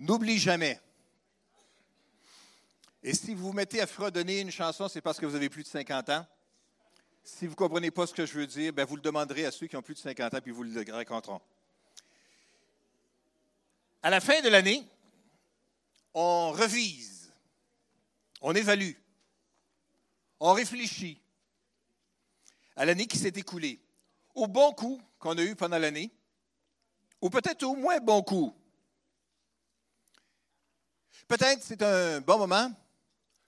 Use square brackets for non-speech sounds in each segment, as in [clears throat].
N'oublie jamais. Et si vous vous mettez à fredonner une chanson, c'est parce que vous avez plus de 50 ans. Si vous ne comprenez pas ce que je veux dire, ben vous le demanderez à ceux qui ont plus de 50 ans, puis vous le raconteront. À la fin de l'année, on revise, on évalue, on réfléchit à l'année qui s'est écoulée, au bon coup qu'on a eu pendant l'année, ou peut-être au moins bon coup. Peut-être c'est un bon moment,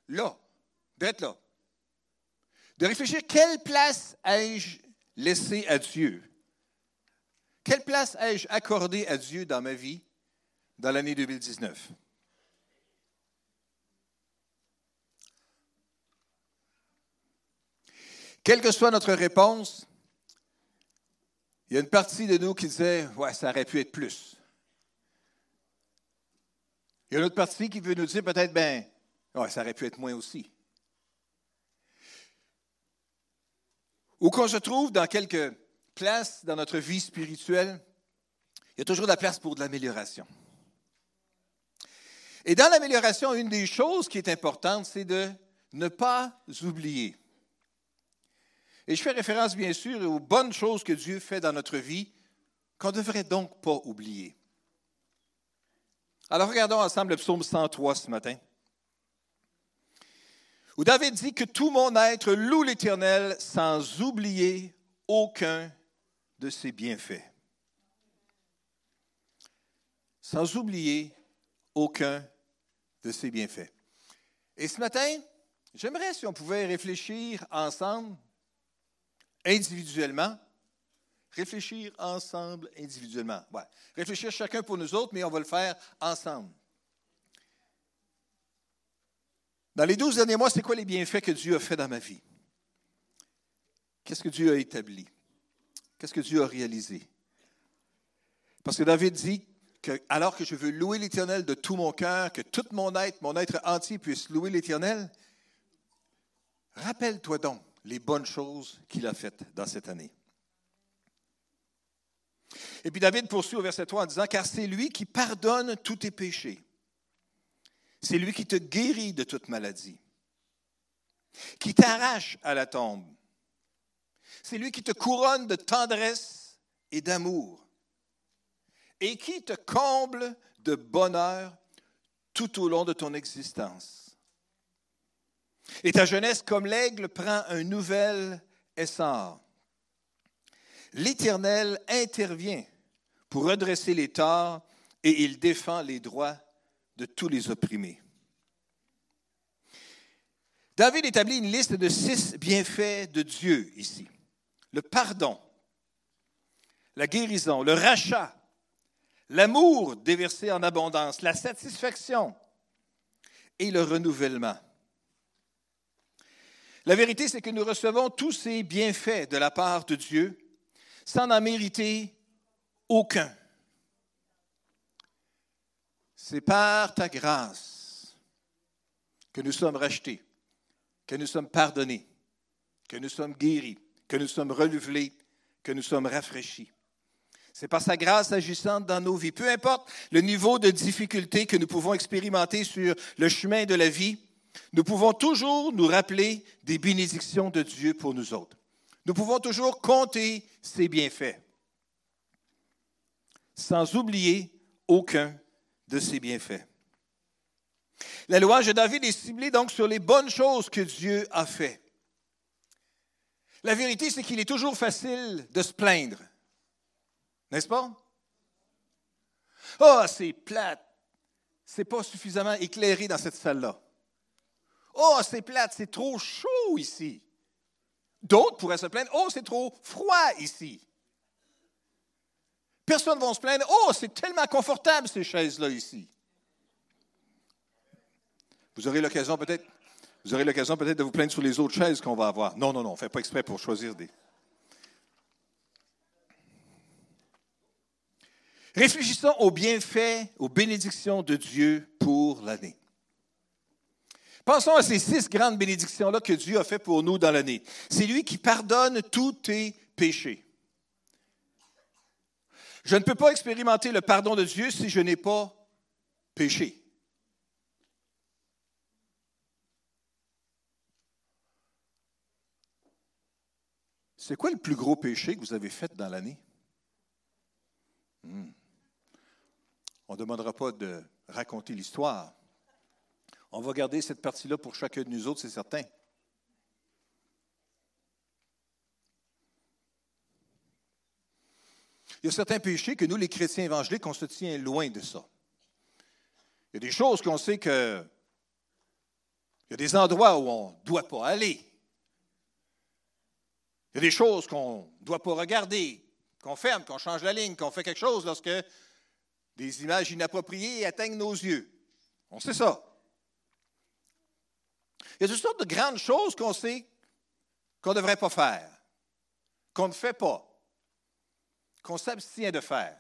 là, d'être là, de réfléchir quelle place ai-je laissé à Dieu? Quelle place ai-je accordé à Dieu dans ma vie dans l'année 2019? Quelle que soit notre réponse, il y a une partie de nous qui disait Ouais, ça aurait pu être plus. Il y a une autre partie qui veut nous dire peut-être Ben, ça aurait pu être moins aussi. Ou qu'on se trouve dans quelques places dans notre vie spirituelle, il y a toujours de la place pour de l'amélioration. Et dans l'amélioration, une des choses qui est importante, c'est de ne pas oublier. Et je fais référence, bien sûr, aux bonnes choses que Dieu fait dans notre vie, qu'on ne devrait donc pas oublier. Alors regardons ensemble le psaume 103 ce matin, où David dit que tout mon être loue l'Éternel sans oublier aucun de ses bienfaits. Sans oublier aucun de ses bienfaits. Et ce matin, j'aimerais si on pouvait réfléchir ensemble individuellement, réfléchir ensemble individuellement. Ouais. Réfléchir chacun pour nous autres, mais on va le faire ensemble. Dans les douze derniers mois, c'est quoi les bienfaits que Dieu a fait dans ma vie? Qu'est-ce que Dieu a établi? Qu'est-ce que Dieu a réalisé? Parce que David dit que alors que je veux louer l'Éternel de tout mon cœur, que tout mon être, mon être entier puisse louer l'Éternel, rappelle-toi donc les bonnes choses qu'il a faites dans cette année. Et puis David poursuit au verset 3 en disant, car c'est lui qui pardonne tous tes péchés. C'est lui qui te guérit de toute maladie, qui t'arrache à la tombe. C'est lui qui te couronne de tendresse et d'amour et qui te comble de bonheur tout au long de ton existence. Et ta jeunesse, comme l'aigle, prend un nouvel essor. L'Éternel intervient pour redresser les torts et il défend les droits de tous les opprimés. David établit une liste de six bienfaits de Dieu ici. Le pardon, la guérison, le rachat, l'amour déversé en abondance, la satisfaction et le renouvellement. La vérité, c'est que nous recevons tous ces bienfaits de la part de Dieu sans en mériter aucun. C'est par ta grâce que nous sommes rachetés, que nous sommes pardonnés, que nous sommes guéris, que nous sommes renouvelés, que nous sommes rafraîchis. C'est par sa grâce agissante dans nos vies. Peu importe le niveau de difficulté que nous pouvons expérimenter sur le chemin de la vie, nous pouvons toujours nous rappeler des bénédictions de Dieu pour nous autres. Nous pouvons toujours compter ses bienfaits, sans oublier aucun de ses bienfaits. La louange de David est ciblée donc sur les bonnes choses que Dieu a fait. La vérité, c'est qu'il est toujours facile de se plaindre. N'est-ce pas? oh, c'est plate. C'est pas suffisamment éclairé dans cette salle-là. Oh, c'est plate, c'est trop chaud ici. D'autres pourraient se plaindre, oh, c'est trop froid ici. Personne ne va se plaindre, oh, c'est tellement confortable ces chaises-là ici. Vous aurez l'occasion peut-être, vous aurez l'occasion peut-être de vous plaindre sur les autres chaises qu'on va avoir. Non, non, non, on ne fait pas exprès pour choisir des. Réfléchissons aux bienfaits, aux bénédictions de Dieu pour l'année. Pensons à ces six grandes bénédictions-là que Dieu a fait pour nous dans l'année. C'est lui qui pardonne tous tes péchés. Je ne peux pas expérimenter le pardon de Dieu si je n'ai pas péché. C'est quoi le plus gros péché que vous avez fait dans l'année? Hmm. On ne demandera pas de raconter l'histoire. On va garder cette partie-là pour chacun de nous autres, c'est certain. Il y a certains péchés que nous, les chrétiens évangéliques, on se tient loin de ça. Il y a des choses qu'on sait que. Il y a des endroits où on ne doit pas aller. Il y a des choses qu'on ne doit pas regarder, qu'on ferme, qu'on change la ligne, qu'on fait quelque chose lorsque des images inappropriées atteignent nos yeux. On sait ça. Il y a toutes sortes de grandes choses qu'on sait qu'on ne devrait pas faire, qu'on ne fait pas, qu'on s'abstient de faire.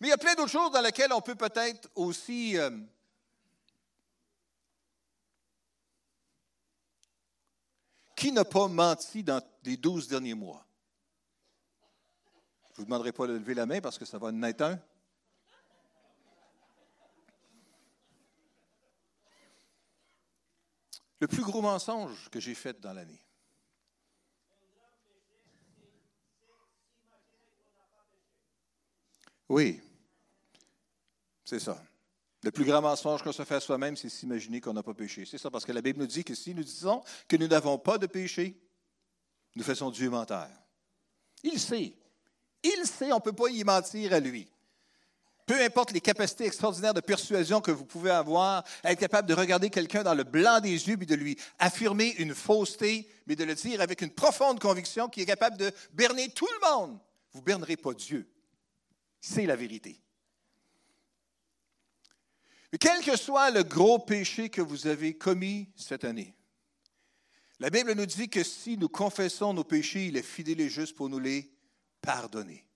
Mais il y a plein d'autres choses dans lesquelles on peut peut-être aussi euh, Qui n'a pas menti dans les douze derniers mois? Je ne vous demanderai pas de lever la main parce que ça va en être un. Le plus gros mensonge que j'ai fait dans l'année. Oui, c'est ça. Le plus grand mensonge qu'on se fait à soi-même, c'est s'imaginer qu'on n'a pas péché. C'est ça, parce que la Bible nous dit que si nous disons que nous n'avons pas de péché, nous faisons Dieu menteur. Il sait. Il sait, on ne peut pas y mentir à lui. Peu importe les capacités extraordinaires de persuasion que vous pouvez avoir, être capable de regarder quelqu'un dans le blanc des yeux et de lui affirmer une fausseté, mais de le dire avec une profonde conviction qui est capable de berner tout le monde. Vous ne bernerez pas Dieu. C'est la vérité. Mais quel que soit le gros péché que vous avez commis cette année, la Bible nous dit que si nous confessons nos péchés, il est fidèle et juste pour nous les pardonner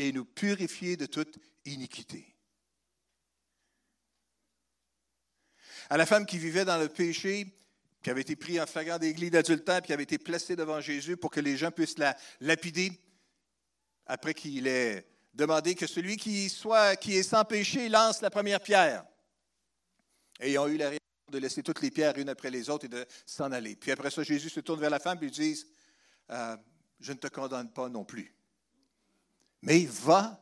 et nous purifier de toute iniquité. À la femme qui vivait dans le péché, qui avait été prise en flagrant d'église d'adultère, qui avait été placée devant Jésus pour que les gens puissent la lapider, après qu'il ait demandé que celui qui est sans péché lance la première pierre. Et ils ont eu la réaction de laisser toutes les pierres une après les autres et de s'en aller. Puis après ça, Jésus se tourne vers la femme et lui dit euh, Je ne te condamne pas non plus. Mais va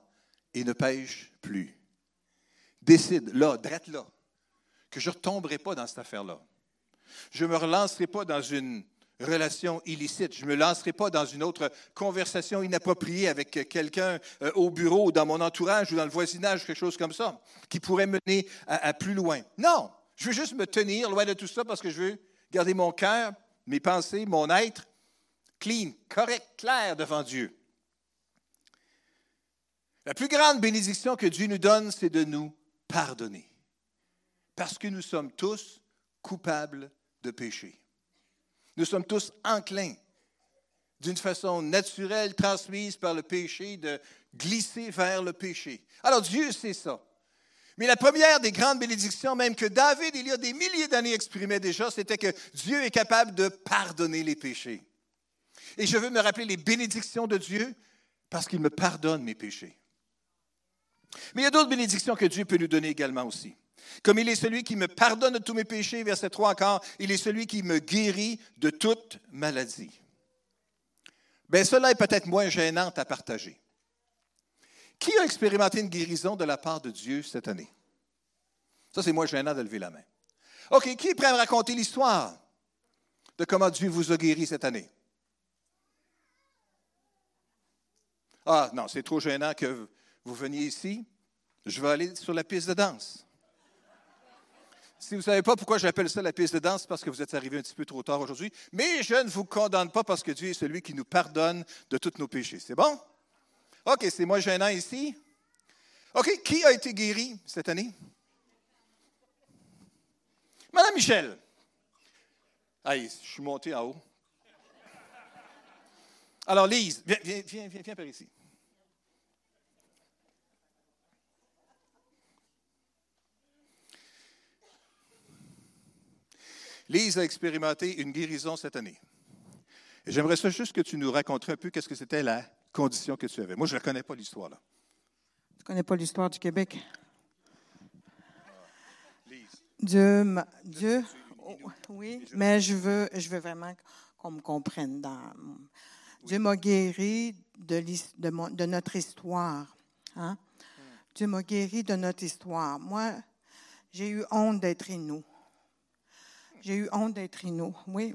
et ne pêche plus. Décide, là, drette là, que je ne retomberai pas dans cette affaire-là. Je ne me relancerai pas dans une relation illicite. Je ne me lancerai pas dans une autre conversation inappropriée avec quelqu'un euh, au bureau, dans mon entourage ou dans le voisinage, quelque chose comme ça, qui pourrait mener à, plus loin. Non, je veux juste me tenir loin de tout ça parce que je veux garder mon cœur, mes pensées, mon être clean, correct, clair devant Dieu. La plus grande bénédiction que Dieu nous donne, c'est de nous pardonner. Parce que nous sommes tous coupables de péché. Nous sommes tous enclins, d'une façon naturelle, transmise par le péché, de glisser vers le péché. Alors Dieu sait ça. Mais la première des grandes bénédictions, même que David, il y a des milliers d'années, exprimait déjà, c'était que Dieu est capable de pardonner les péchés. Et je veux me rappeler les bénédictions de Dieu parce qu'il me pardonne mes péchés. Mais il y a d'autres bénédictions que Dieu peut nous donner également aussi. Comme il est celui qui me pardonne de tous mes péchés, verset 3 encore, il est celui qui me guérit de toute maladie. Bien, cela est peut-être moins gênant à partager. Qui a expérimenté une guérison de la part de Dieu cette année? Ça, c'est moins gênant de lever la main. OK, qui est prêt à me raconter l'histoire de comment Dieu vous a guéri cette année? Ah, non, c'est trop gênant que vous veniez ici. Je vais aller sur la piste de danse. Si vous ne savez pas pourquoi j'appelle ça la piste de danse, c'est parce que vous êtes arrivé un petit peu trop tard aujourd'hui. Mais je ne vous condamne pas parce que Dieu est celui qui nous pardonne de tous nos péchés. C'est bon? OK, c'est moi gênant ici. OK, qui a été guéri cette année? Madame Michel. Allez, je suis monté en haut. Alors, Lise, viens, viens, viens, viens, viens par ici. Lise a expérimenté une guérison cette année. Et j'aimerais ça juste que tu nous raconterais un peu qu'est-ce que c'était la condition que tu avais. Moi, je ne connais pas l'histoire là. Tu ne connais pas l'histoire du Québec? Dieu, m'a- Dieu, oui, mais je veux, je veux vraiment qu'on me comprenne. Dans, Dieu m'a guéri de, l'his- de, mon- de notre histoire. hein? Dieu m'a guéri de notre histoire. Moi, j'ai eu honte d'être inou. J'ai eu honte d'être inou, oui,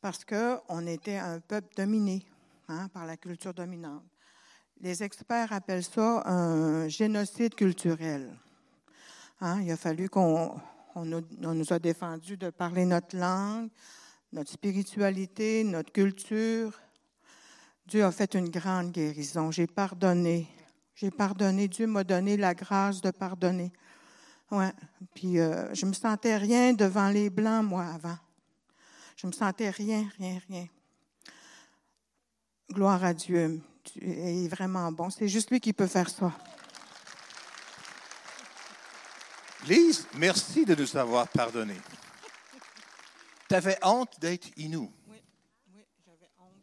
parce qu'on était un peuple dominé hein, par la culture dominante. Les experts appellent ça un génocide culturel. Hein, il a fallu qu'on on nous, a défendu de parler notre langue, notre spiritualité, notre culture. Dieu a fait une grande guérison. J'ai pardonné. J'ai pardonné. Dieu m'a donné la grâce de pardonner. Ouais. Puis euh, je me sentais rien devant les blancs moi avant. Je me sentais rien, rien, rien. Gloire à Dieu. Dieu est vraiment bon. C'est juste lui qui peut faire ça. Lise, merci de nous avoir pardonné. Tu avais honte d'être inou. Oui, oui, j'avais honte.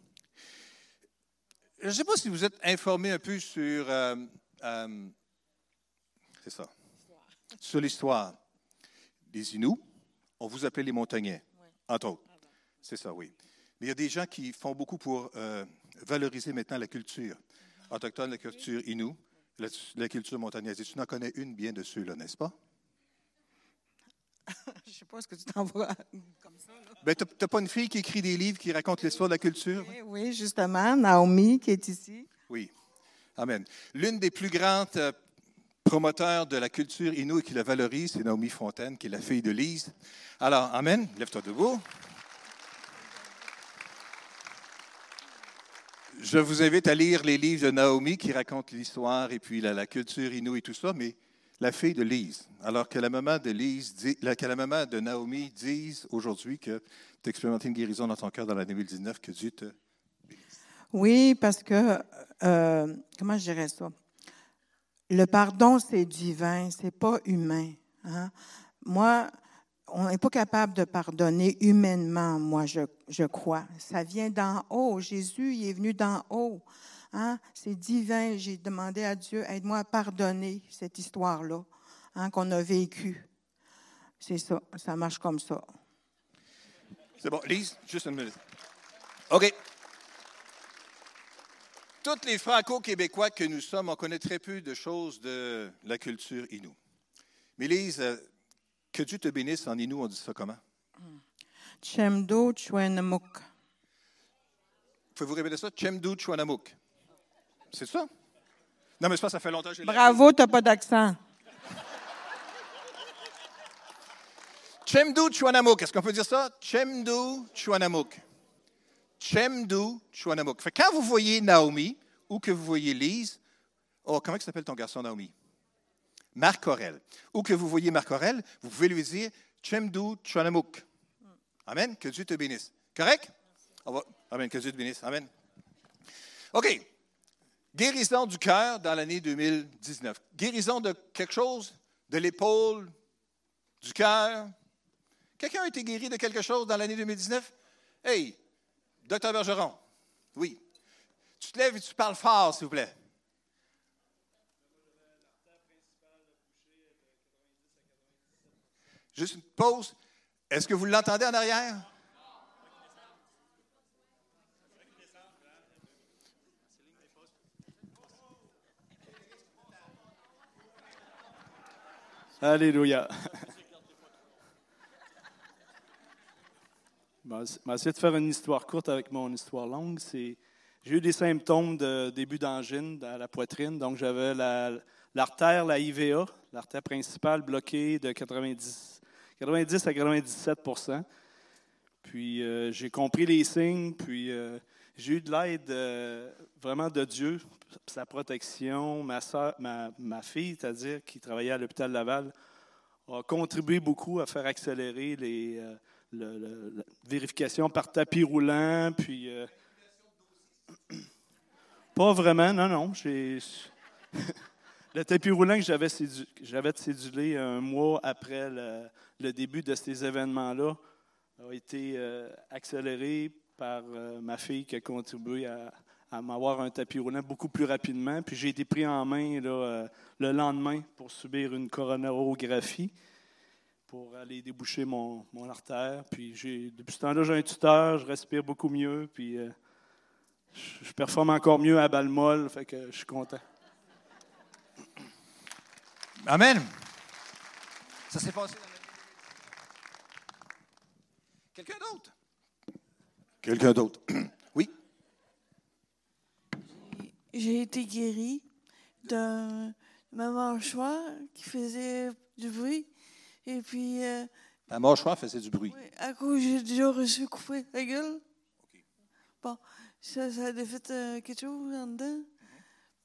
Je ne sais pas si vous êtes informé un peu sur. euh, euh, c'est ça. Sur l'histoire des Inuits. On vous appelait les montagnais, entre autres. C'est ça, oui. Mais il y a des gens qui font beaucoup pour euh, valoriser maintenant la culture autochtone, la culture Inou, la, la culture montagnaise. Et tu en connais une bien de ceux-là, n'est-ce pas? [laughs] Je ne sais pas ce que tu t'envoies comme ça. là. Ben, tu n'as pas une fille qui écrit des livres qui racontent l'histoire de la culture? Oui, oui, justement, Naomi qui est ici. Oui. Amen. L'une des plus grandes promoteurs de la culture Innu et qui la valorise, c'est Naomi Fontaine, qui est la fille de Lise. Alors, Amen. Lève-toi debout. Je vous invite à lire les livres de Naomi qui racontent l'histoire et puis la, culture Innu et tout ça, mais la fille de Lise. Alors que la maman de Lise, la maman de Naomi dise aujourd'hui que tu as expérimenté une guérison dans ton cœur dans l'année 2019, que Dieu te Oui, parce que, euh, comment je dirais ça? Le pardon, c'est divin, c'est pas humain. hein. Moi, on n'est pas capable de pardonner humainement, moi, je, je crois. Ça vient d'en haut. Jésus, il est venu d'en haut. hein. C'est divin. J'ai demandé à Dieu, aide-moi à pardonner cette histoire-là hein, qu'on a vécue. C'est ça, ça marche comme ça. C'est bon, Lise, juste une minute. OK. Tous les Franco-Québécois que nous sommes, on connaît très peu de choses de la culture Innu. Mais Lise, euh, que Dieu te bénisse en Innu, on dit ça comment? Chemdo Chwenamuk. Pouvez-vous répéter ça? Chemdu Chwanamuk. C'est ça? Non, mais c'est pas, ça fait longtemps que j'ai Bravo, t'as pas d'accent. Chemdu Chwanamuk. Est-ce qu'on peut dire ça? Chemdu Chwanamuk. Chemdu Chwanamuk. Fait quand vous voyez Naomi ou que vous voyez Lise, oh, comment s'appelle ton garçon Naomi? Marc Aurel. Ou que vous voyez Marc Aurel, vous pouvez lui dire Chemdu Chwanamuk. Amen. Que Dieu te bénisse. Correct? Amen. Que Dieu te bénisse. Amen. OK. Guérison du cœur dans l'année 2019. Guérison de quelque chose? De l'épaule, du cœur? Quelqu'un a été guéri de quelque chose dans l'année 2019? Hey, docteur Bergeron. Oui. Tu te lèves et tu parles fort, s'il vous plaît. Juste une pause. Est-ce que vous l'entendez en arrière? Alléluia. Je vais essayer de faire une histoire courte avec mon histoire longue. J'ai eu des symptômes de début d'angine à la poitrine. Donc, j'avais la, l'artère, la IVA, l'artère principale bloquée de 90, 90 à 97% Puis, euh, j'ai compris les signes. Puis, euh, j'ai eu de l'aide euh, vraiment de Dieu, sa protection. Ma, sœur- ma, fille, c'est-à-dire, qui travaillait à l'hôpital Laval, a contribué beaucoup à faire accélérer les, vérification par tapis roulant. Puis, euh, pas vraiment, non, non. [laughs] Le tapis roulant que j'avais, cédulé un mois après le, début de ces événements-là a été euh, accéléré par euh, ma fille qui a contribué à, m'avoir un tapis roulant beaucoup plus rapidement. Puis j'ai été pris en main le lendemain pour subir une coronarographie. Pour aller déboucher mon, mon artère. Puis j'ai, depuis ce temps-là, j'ai un tuteur, je respire beaucoup mieux, puis euh, je, je performe encore mieux à balle molle, fait que je suis content. Amen. Ça s'est passé dans la Quelqu'un d'autre? Quelqu'un d'autre? [clears throat] Oui? J'ai été guérie d'un ma mâchoire qui faisait du bruit. Et puis, euh, La mâchoire faisait du bruit. ouais, à cause, j'ai déjà reçu couper la gueule. Bon, ça, ça a fait euh, quelque chose en dedans.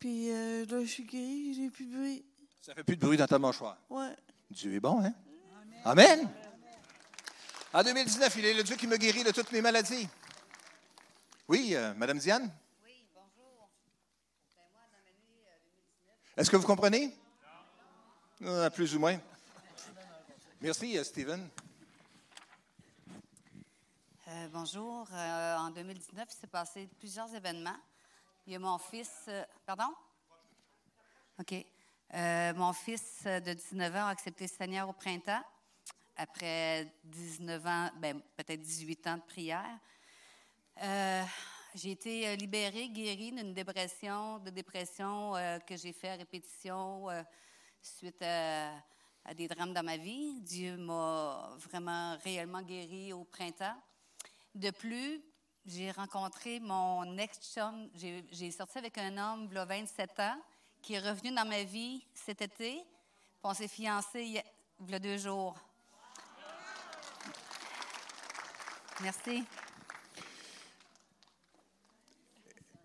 Puis euh, là, je suis guérie, j'ai plus de bruit. Ça fait plus de bruit dans ta mâchoire. Ouais. Dieu est bon, hein? Amen. En 2019, il est le Dieu qui me guérit de toutes mes maladies. Oui, euh, Madame Diane? Oui, bonjour. Ben moi, dans euh, 2019, Est-ce que vous comprenez? Euh, plus ou moins. Merci, euh, Stephen. euh, bonjour. Euh, en 2019, il s'est passé plusieurs événements. Il y a mon fils. pardon? OK. Mon fils de 19 ans a accepté le Seigneur au printemps, après 19 ans, ben, peut-être 18 ans de prière. J'ai été libérée, guérie d'une dépression, de dépression que j'ai fait à répétition suite à, à des drames dans ma vie. Dieu m'a vraiment réellement guérie au printemps. De plus, j'ai rencontré mon ex-chum. J'ai sorti avec un homme, il 27 ans, qui est revenu dans ma vie cet été. Puis on s'est fiancés il y a il y a deux jours. Merci.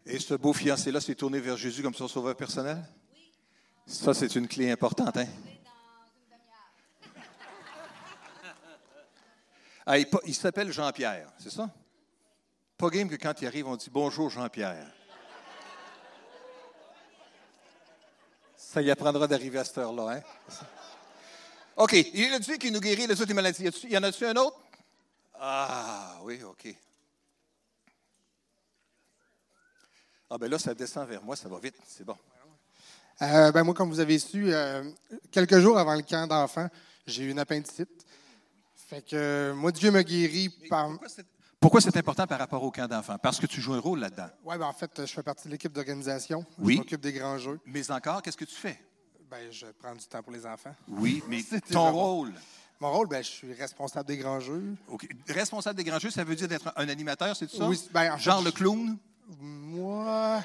Et ce beau fiancé-là s'est tourné vers Jésus comme son sauveur personnel? Ça, c'est une clé importante, hein? Ah, il, il s'appelle Jean-Pierre, c'est ça? Pas game que quand il arrive, on dit bonjour Jean-Pierre. Ça y apprendra d'arriver à cette heure-là, hein? OK. Il est le Dieu qui nous guérit les maladies. Y a-tu- Y en a-tu un autre? Ah, oui, OK. Ah, ben là, ça descend vers moi, ça va vite. C'est bon. Euh, ben moi, comme vous avez su, euh, quelques jours avant le camp d'enfants, j'ai eu une appendicite. Fait que euh, moi, Dieu m'a guéri par. Pourquoi c'est- important par rapport au camp d'enfants? Parce que tu joues un rôle là-dedans. Ouais, ben en fait, je fais partie de l'équipe d'organisation. Oui. Je m'occupe des grands jeux. Mais encore, qu'est-ce que tu fais? Ben, je prends du temps pour les enfants. Oui, [laughs] mais ton rôle? Mon rôle, ben, je suis responsable des grands jeux. OK. Responsable des grands jeux, ça veut dire d'être un animateur, c'est ça? Oui, ben, en fait, Genre le clown? Moi.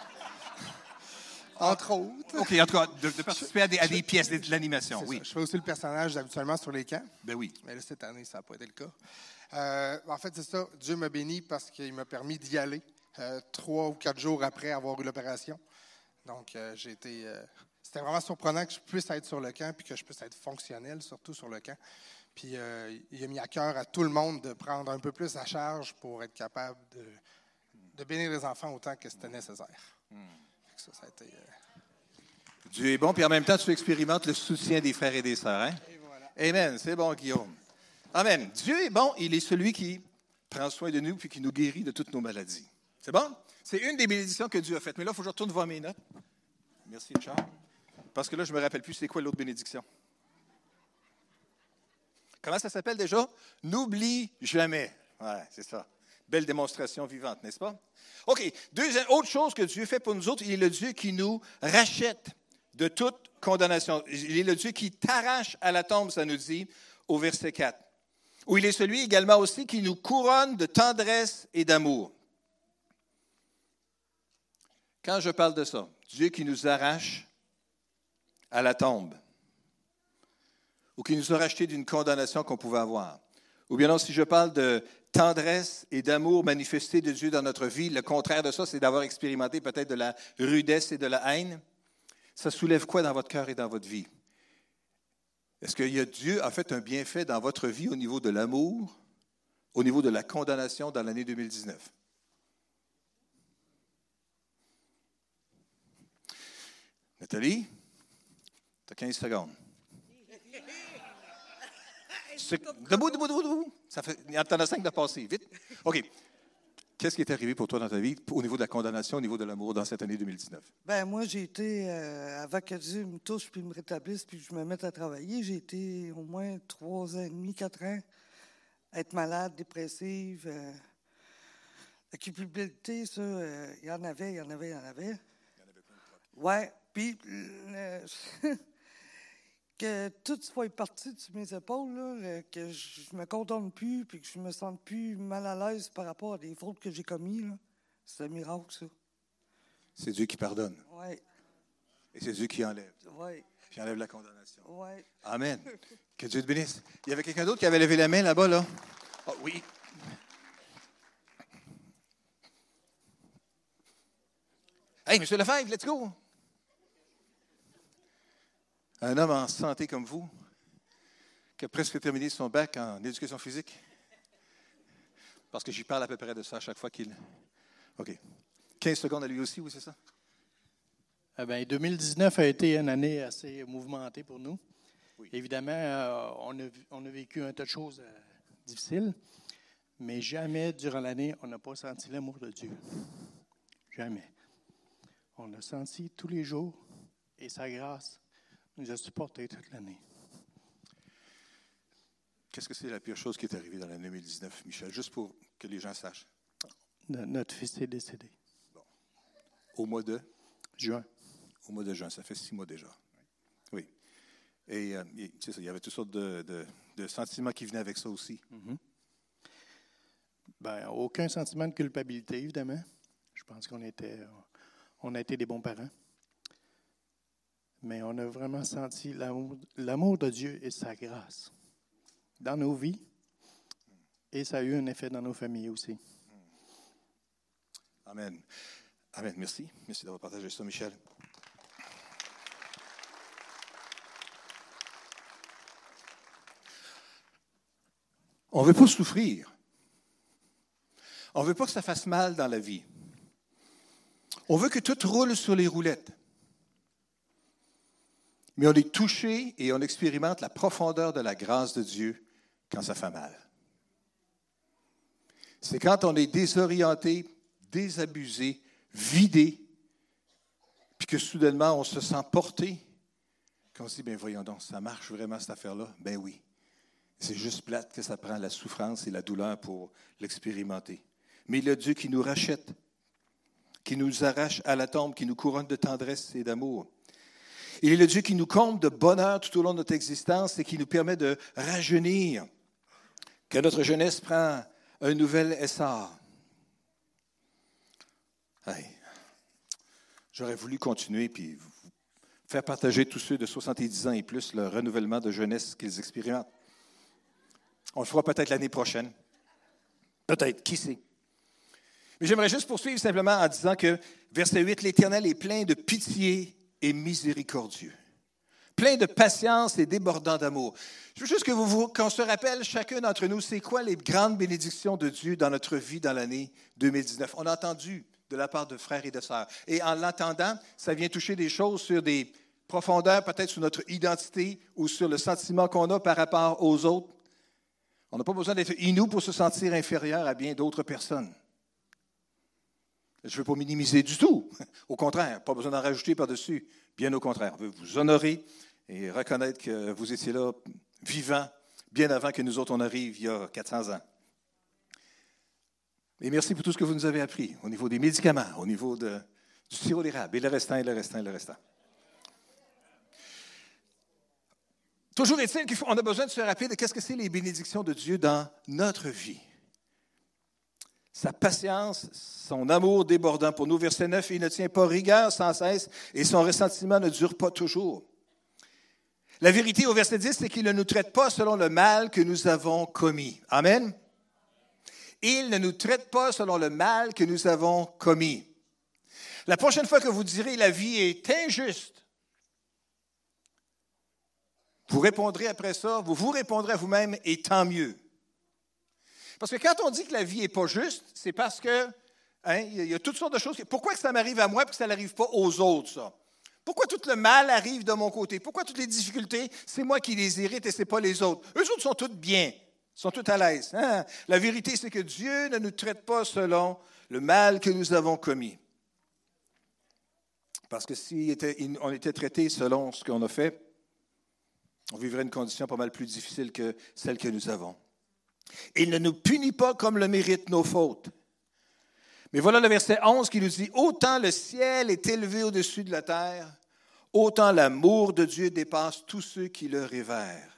Entre autres. OK, en tout cas, de, de participer à des, à des pièces de l'animation, oui. ça. Je fais aussi le personnage habituellement sur les camps. Ben oui. Mais là, cette année, ça n'a pas été le cas. Euh, en fait, c'est ça. Dieu m'a béni parce qu'il m'a permis d'y aller euh, trois ou quatre jours après avoir eu l'opération. Donc, euh, j'ai été. c'était vraiment surprenant que je puisse être sur le camp puis que je puisse être fonctionnel, surtout sur le camp. Puis, il a mis à cœur à tout le monde de prendre un peu plus à charge pour être capable de, de bénir les enfants autant que c'était nécessaire. Que ça, ça a été. euh, Dieu est bon, puis en même temps, tu expérimentes le soutien des frères et des sœurs. Hein? Amen. C'est bon, Guillaume. Amen. Dieu est bon, il est celui qui prend soin de nous puis qui nous guérit de toutes nos maladies. C'est bon? C'est une des bénédictions que Dieu a faites. Mais là, il faut que je retourne voir mes notes. Merci, Charles. Parce que là, je ne me rappelle plus c'est quoi l'autre bénédiction. Comment ça s'appelle déjà? N'oublie jamais. Ouais, c'est ça. Belle démonstration vivante, n'est-ce pas? OK. Autre chose que Dieu fait pour nous autres, il est le Dieu qui nous rachète de toute condamnation. Il est le Dieu qui t'arrache à la tombe, ça nous dit au verset 4. Où il est celui également aussi qui nous couronne de tendresse et d'amour. Quand je parle de ça, Dieu qui nous arrache à la tombe, ou qui nous a racheté d'une condamnation qu'on pouvait avoir. Ou bien non, si je parle de tendresse et d'amour manifesté de Dieu dans notre vie, le contraire de ça, c'est d'avoir expérimenté peut-être de la rudesse et de la haine. Ça soulève quoi dans votre cœur et dans votre vie? Est-ce que Dieu a fait un bienfait dans votre vie au niveau de l'amour, au niveau de la condamnation dans l'année 2019? Nathalie, tu as 15 secondes. Debout, debout, debout, debout. Ça fait, il y en a cinq de passer. Vite. OK. Qu'est-ce qui est arrivé pour toi dans ta vie au niveau de la condamnation, au niveau de l'amour dans cette année 2019? Ben moi, j'ai été, euh, avant que Dieu me touche, puis me rétablisse, puis je me mette à travailler, j'ai été au moins trois ans et demi, quatre ans, être malade, dépressive. Euh, la culpabilité, ça, euh, il y en avait, il y en avait, il y en avait. Ouais, puis euh, [laughs] que tout soit parti de mes épaules, là, le- que je me condamne plus, puis que je me sente plus mal à l'aise par rapport à des fautes que j'ai commises, c'est un miracle, ça. C'est Dieu qui pardonne Ouais, et c'est Dieu qui enlève, ouais, qui enlève la condamnation. ouais. Amen. [laughs] Que Dieu te bénisse. Il y avait quelqu'un d'autre qui avait levé la main là-bas, là? Ah oui. Hey, M. Lefebvre, let's go! Un homme en santé comme vous, qui a presque terminé son bac en éducation physique. Parce que j'y parle à peu près de ça à chaque fois qu'il. OK. 15 secondes à lui aussi, oui, c'est ça? Eh bien, 2019 a été une année assez mouvementée pour nous. Oui. Évidemment, euh, on, a, vu- on a vécu un tas de choses euh, difficiles, mais jamais durant l'année, on n'a pas senti l'amour de Dieu. Jamais. On a senti tous les jours et sa grâce nous a supportés toute l'année. Qu'est-ce que c'est la pire chose qui est arrivée dans l'année 2019, Michel? Juste pour que les gens sachent. No- Notre fils est décédé. Au mois de? Juin. Au mois de juin, ça fait six mois déjà. Oui. Et euh, ça, il y avait toutes sortes de, de- de sentiments qui venaient avec ça aussi. Ben, aucun sentiment de culpabilité, évidemment. Je pense qu'on était, on a été des bons parents. Mais on a vraiment senti l'amour de Dieu et sa grâce dans nos vies. Et ça a eu un effet dans nos familles aussi. Amen. Amen. Merci. Merci d'avoir partagé ça, Michel. On ne veut pas souffrir. On ne veut pas que ça fasse mal dans la vie. On veut que tout roule sur les roulettes. Mais on est touché et on expérimente la profondeur de la grâce de Dieu quand ça fait mal. C'est quand on est désorienté, désabusé, vidé, puis que soudainement on se sent porté, qu'on se dit, ben voyons donc, ça marche vraiment cette affaire-là? Ben oui. C'est juste plate que ça prend la souffrance et la douleur pour l'expérimenter. Mais le Dieu qui nous rachète, qui nous arrache à la tombe, qui nous couronne de tendresse et d'amour. Il est le Dieu qui nous comble de bonheur tout au long de notre existence et qui nous permet de rajeunir, que notre jeunesse prend un nouvel essor. J'aurais voulu continuer puis faire partager tous ceux de 70 ans et plus le renouvellement de jeunesse qu'ils expérimentent. On le fera peut-être l'année prochaine. Peut-être, qui sait? Mais j'aimerais juste poursuivre simplement en disant que, verset 8, l'Éternel est plein de pitié et miséricordieux, plein de patience et débordant d'amour. Je veux juste que vous, qu'on se rappelle, chacun d'entre nous, c'est quoi les grandes bénédictions de Dieu dans notre vie dans l'année 2019. On a entendu de la part de frères et de sœurs. Et en l'entendant, ça vient toucher des choses sur des profondeurs, peut-être sur notre identité ou sur le sentiment qu'on a par rapport aux autres. On n'a pas besoin d'être inou pour se sentir inférieur à bien d'autres personnes. Je ne veux pas minimiser du tout. [laughs] Au contraire, pas besoin d'en rajouter par-dessus. Bien au contraire, on veut vous honorer et reconnaître que vous étiez là, vivant, bien avant que nous autres on arrive il y a 400 ans. Et merci pour tout ce que vous nous avez appris au niveau des médicaments, au niveau de, du sirop d'érable, et le restant, et le restant, et le restant. Toujours est-il qu'on a besoin de se rappeler de qu'est-ce que c'est les bénédictions de Dieu dans notre vie. Sa patience, son amour débordant pour nous. Verset 9, il ne tient pas rigueur sans cesse et son ressentiment ne dure pas toujours. La vérité au verset 10, c'est qu'il ne nous traite pas selon le mal que nous avons commis. Amen. Il ne nous traite pas selon le mal que nous avons commis. La prochaine fois que vous direz la vie est injuste, vous répondrez après ça, vous vous répondrez à vous-même et tant mieux. Parce que quand on dit que la vie n'est pas juste, c'est parce que hein, il y a toutes sortes de choses. Pourquoi que ça m'arrive à moi et que ça n'arrive pas aux autres, ça? Pourquoi tout le mal arrive de mon côté? Pourquoi toutes les difficultés, c'est moi qui les hérite et ce n'est pas les autres? Eux autres sont toutes bien. Sont tous à l'aise. Hein? La vérité, c'est que Dieu ne nous traite pas selon le mal que nous avons commis. Parce que si on était traité selon ce qu'on a fait, on vivrait une condition pas mal plus difficile que celle que nous avons. Il ne nous punit pas comme le méritent nos fautes. Mais voilà le verset 11 qui nous dit, Autant le ciel est élevé au-dessus de la terre, autant l'amour de Dieu dépasse tous ceux qui le révèrent.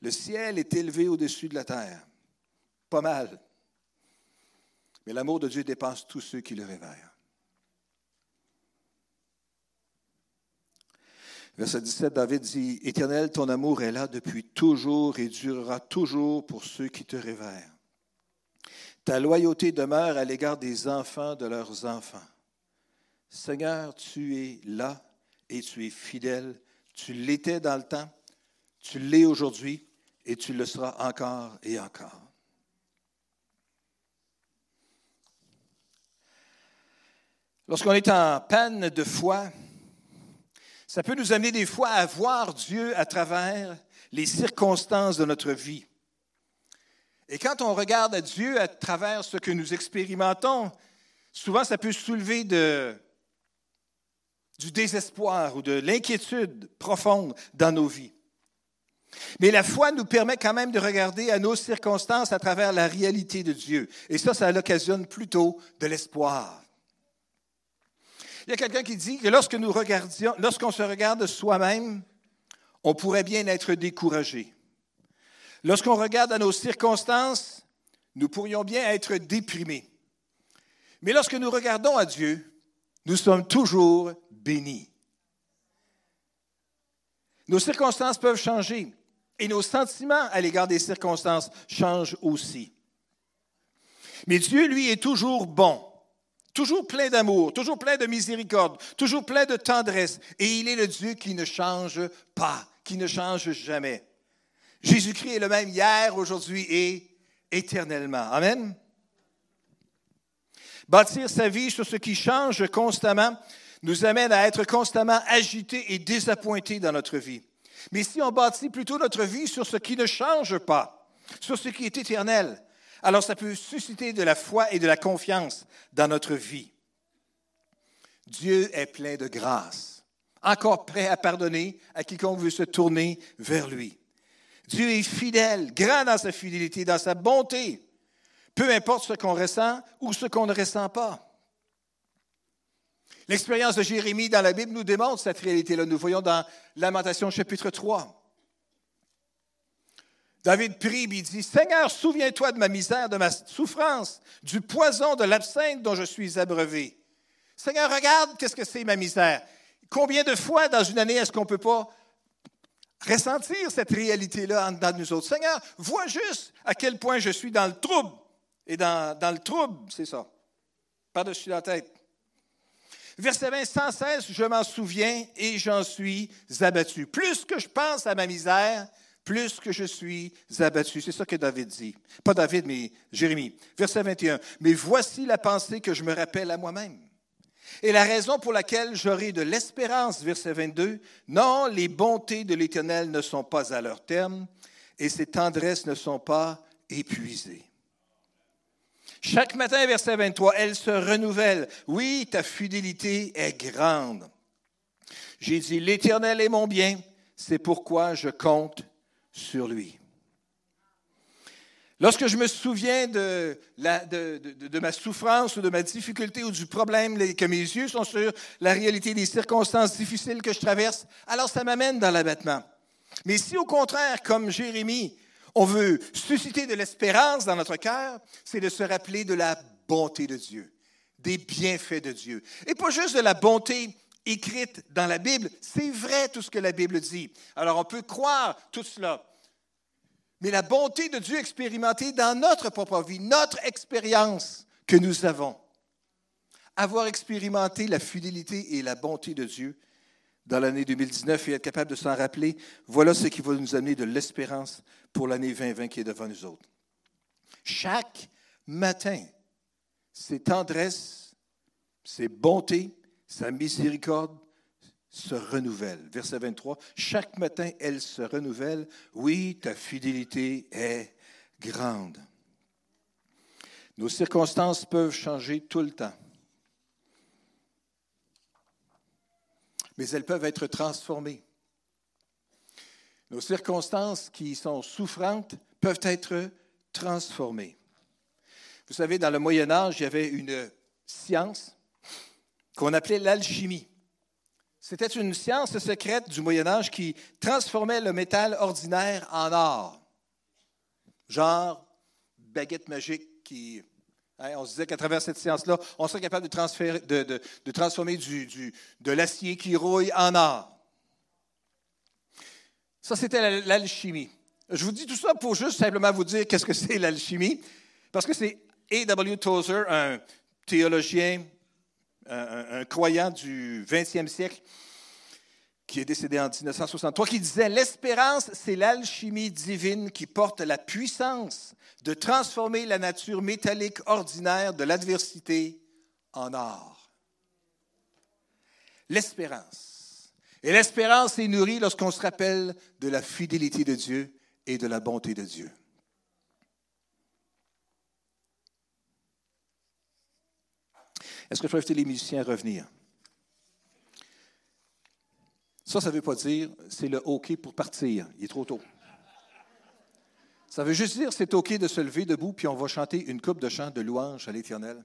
Le ciel est élevé au-dessus de la terre. Pas mal. Mais l'amour de Dieu dépasse tous ceux qui le révèrent. Verset 17, David dit, Éternel, ton amour est là depuis toujours et durera toujours pour ceux qui te révèrent. Ta loyauté demeure à l'égard des enfants de leurs enfants. Seigneur, tu es là et tu es fidèle. Tu l'étais dans le temps, tu l'es aujourd'hui et tu le seras encore et encore. Lorsqu'on est en panne de foi, ça peut nous amener des fois à voir Dieu à travers les circonstances de notre vie. Et quand on regarde à Dieu à travers ce que nous expérimentons, souvent ça peut soulever du désespoir ou de l'inquiétude profonde dans nos vies. Mais la foi nous permet quand même de regarder à nos circonstances à travers la réalité de Dieu. Et ça, ça l'occasionne plutôt de l'espoir. Il y a quelqu'un qui dit que lorsque nous regardions, lorsqu'on se regarde soi-même, on pourrait bien être découragé. Lorsqu'on regarde à nos circonstances, nous pourrions bien être déprimés. Mais lorsque nous regardons à Dieu, nous sommes toujours bénis. Nos circonstances peuvent changer et nos sentiments à l'égard des circonstances changent aussi. Mais Dieu, lui, est toujours bon toujours plein d'amour, toujours plein de miséricorde, toujours plein de tendresse. Et il est le Dieu qui ne change pas, qui ne change jamais. Jésus-Christ est le même hier, aujourd'hui et éternellement. Amen. Bâtir sa vie sur ce qui change constamment nous amène à être constamment agités et désappointés dans notre vie. Mais si on bâtit plutôt notre vie sur ce qui ne change pas, sur ce qui est éternel, alors ça peut susciter de la foi et de la confiance dans notre vie. Dieu est plein de grâce, encore prêt à pardonner à quiconque veut se tourner vers lui. Dieu est fidèle, grand dans sa fidélité, dans sa bonté, peu importe ce qu'on ressent ou ce qu'on ne ressent pas. L'expérience de Jérémie dans la Bible nous démontre cette réalité-là. Nous voyons dans Lamentation chapitre 3. David prie, il dit, Seigneur, souviens-toi de ma misère, de ma souffrance, du poison, de l'absinthe dont je suis abreuvé. Seigneur, regarde qu'est-ce que c'est ma misère. Combien de fois dans une année est-ce qu'on ne peut pas ressentir cette réalité-là dans nous autres? Seigneur, vois juste à quel point je suis dans le trouble. Et dans, dans le trouble, c'est ça. Par-dessus la tête. Verset 20, 116, je m'en souviens et j'en suis abattu. Plus que je pense à ma misère, plus que je suis abattu. C'est ça que David dit. Pas David, mais Jérémie. Verset 21. Mais voici la pensée que je me rappelle à moi-même. Et la raison pour laquelle j'aurai de l'espérance, verset 22, non, les bontés de l'Éternel ne sont pas à leur terme et ses tendresses ne sont pas épuisées. Chaque matin, verset 23, elle se renouvelle. Oui, ta fidélité est grande. J'ai dit, l'Éternel est mon bien, c'est pourquoi je compte sur lui. Lorsque je me souviens de, de, ma souffrance ou de ma difficulté ou du problème, que mes yeux sont sur la réalité des circonstances difficiles que je traverse, alors ça m'amène dans l'abattement. Mais si au contraire, comme Jérémie, on veut susciter de l'espérance dans notre cœur, c'est de se rappeler de la bonté de Dieu, des bienfaits de Dieu. Et pas juste de la bonté écrite dans la Bible. C'est vrai tout ce que la Bible dit. Alors on peut croire tout cela. Mais la bonté de Dieu expérimentée dans notre propre vie, notre expérience que nous avons. Avoir expérimenté la fidélité et la bonté de Dieu dans l'année 2019 et être capable de s'en rappeler, voilà ce qui va nous amener de l'espérance pour l'année 2020 qui est devant nous autres. Chaque matin, ses tendresses, ses bontés, sa miséricorde, se renouvelle. Verset 23, chaque matin, elle se renouvelle. Oui, ta fidélité est grande. Nos circonstances peuvent changer tout le temps. Mais elles peuvent être transformées. Nos circonstances qui sont souffrantes peuvent être transformées. Vous savez, dans le Moyen Âge, il y avait une science qu'on appelait l'alchimie. C'était une science secrète du Moyen Âge qui transformait le métal ordinaire en or. Genre baguette magique qui... Hein, on se disait qu'à travers cette science-là, on serait capable de, transformer du, de l'acier qui rouille en or. Ça, c'était l'alchimie. Je vous dis tout ça pour juste simplement vous dire qu'est-ce que c'est l'alchimie, parce que c'est A.W. Tozer, un théologien, un, croyant du 20e siècle, qui est décédé en 1963, qui disait L'espérance, c'est l'alchimie divine qui porte la puissance de transformer la nature métallique ordinaire de l'adversité en or. L'espérance. Et l'espérance est nourrie lorsqu'on se rappelle de la fidélité de Dieu et de la bonté de Dieu. Est-ce que je peux inviter les musiciens à revenir? Ça, ça ne veut pas dire c'est le OK pour partir. Il est trop tôt. Ça veut juste dire c'est OK de se lever debout, puis on va chanter une coupe de chants de louange à l'Éternel.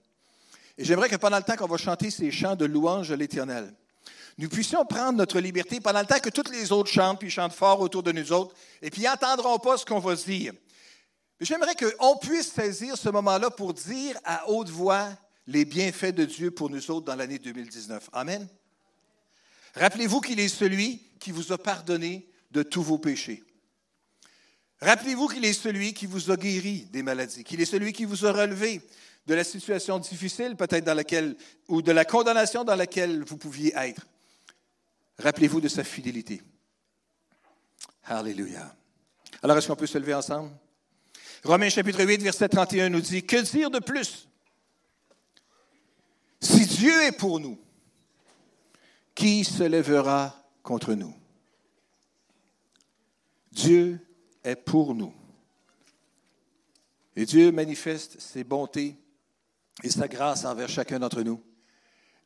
Et j'aimerais que pendant le temps qu'on va chanter ces chants de louange à l'Éternel, nous puissions prendre notre liberté pendant le temps que tous les autres chantent, puis chantent fort autour de nous autres, et puis ils n'entendront pas ce qu'on va se dire. J'aimerais qu'on puisse saisir ce moment-là pour dire à haute voix les bienfaits de Dieu pour nous autres dans l'année 2019. Amen. Rappelez-vous qu'il est celui qui vous a pardonné de tous vos péchés. Rappelez-vous qu'il est celui qui vous a guéri des maladies, qu'il est celui qui vous a relevé de la situation difficile peut-être dans laquelle, ou de la condamnation dans laquelle vous pouviez être. Rappelez-vous de sa fidélité. Alléluia. Alors, est-ce qu'on peut se lever ensemble? Romains chapitre 8, verset 31 nous dit, Que dire de plus? Dieu est pour nous, qui se lèvera contre nous? Dieu est pour nous. Et Dieu manifeste ses bontés et sa grâce envers chacun d'entre nous.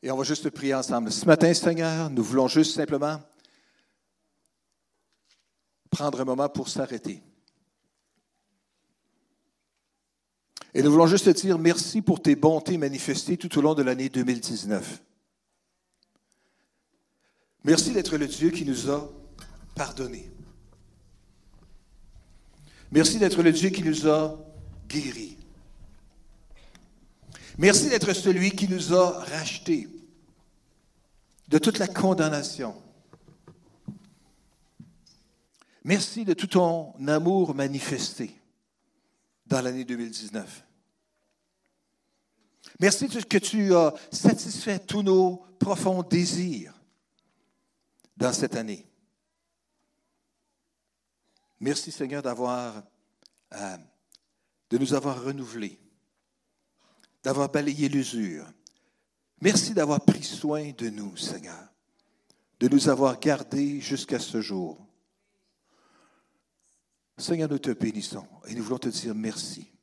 Et on va juste prier ensemble. Ce matin, Seigneur, nous voulons juste simplement prendre un moment pour s'arrêter. Et nous voulons juste te dire merci pour tes bontés manifestées tout au long de l'année 2019. Merci d'être le Dieu qui nous a pardonnés. Merci d'être le Dieu qui nous a guéris. Merci d'être celui qui nous a rachetés de toute la condamnation. Merci de tout ton amour manifesté dans l'année 2019. Merci que tu as satisfait tous nos profonds désirs dans cette année. Merci Seigneur d'avoir, euh, de nous avoir renouvelés, d'avoir balayé l'usure. Merci d'avoir pris soin de nous, Seigneur, de nous avoir gardés jusqu'à ce jour. Seigneur, nous te bénissons et nous voulons te dire merci.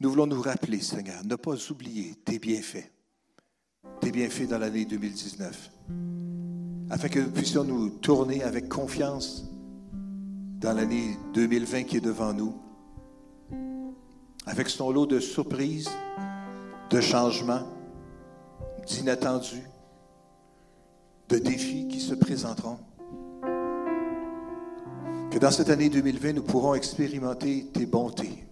Nous voulons nous rappeler, Seigneur, ne pas oublier tes bienfaits, tes bienfaits dans l'année 2019, afin que nous puissions nous tourner avec confiance dans l'année 2020 qui est devant nous, avec son lot de surprises, de changements, d'inattendus, de défis qui se présenteront. Que dans cette année 2020, nous pourrons expérimenter tes bontés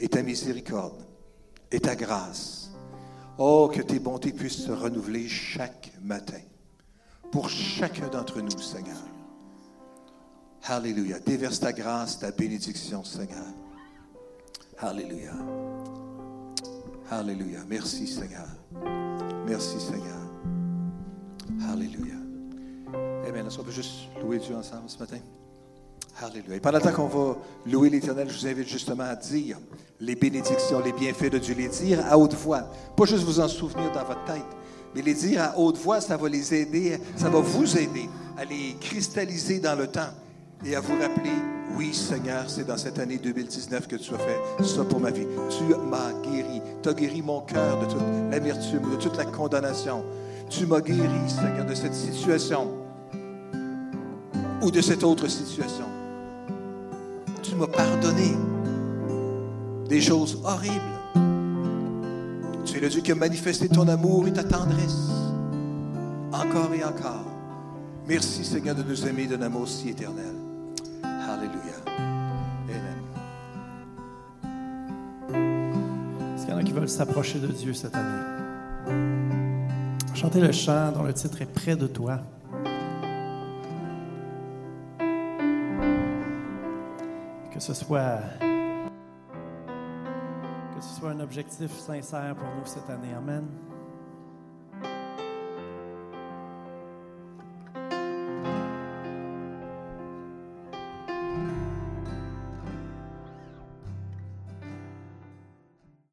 et ta miséricorde et ta grâce. Oh, que tes bontés puissent se renouveler chaque matin pour chacun d'entre nous, Seigneur. Alléluia. Déverse ta grâce, ta bénédiction, Seigneur. Alléluia. Alléluia. Merci, Seigneur. Merci, Seigneur. Alléluia. Amen. Est-ce qu'on peut juste louer Dieu ensemble ce matin? Alléluia. Et pendant le qu'on va louer l'Éternel, je vous invite justement à dire les bénédictions, les bienfaits de Dieu, les dire à haute voix. Pas juste vous en souvenir dans votre tête, Mais les dire à haute voix, ça va les aider, ça va vous aider à les cristalliser dans le temps et à vous rappeler, oui Seigneur, c'est dans cette année 2019 que tu as fait ça pour ma vie. Tu m'as guéri. Tu as guéri mon cœur de toute l'amertume, de toute la condamnation. Tu m'as guéri, Seigneur, de cette situation ou de cette autre situation. M'as pardonné des choses horribles. Tu es le Dieu qui a manifesté ton amour et ta tendresse encore et encore. Merci Seigneur de nous aimer d'un amour si éternel. Alléluia. Amen. Est-ce qu'il y en a qui veulent s'approcher de Dieu cette année? Chantez le chant dont le titre est Près de toi. Ce soit que ce soit un objectif sincère pour nous cette année. Amen.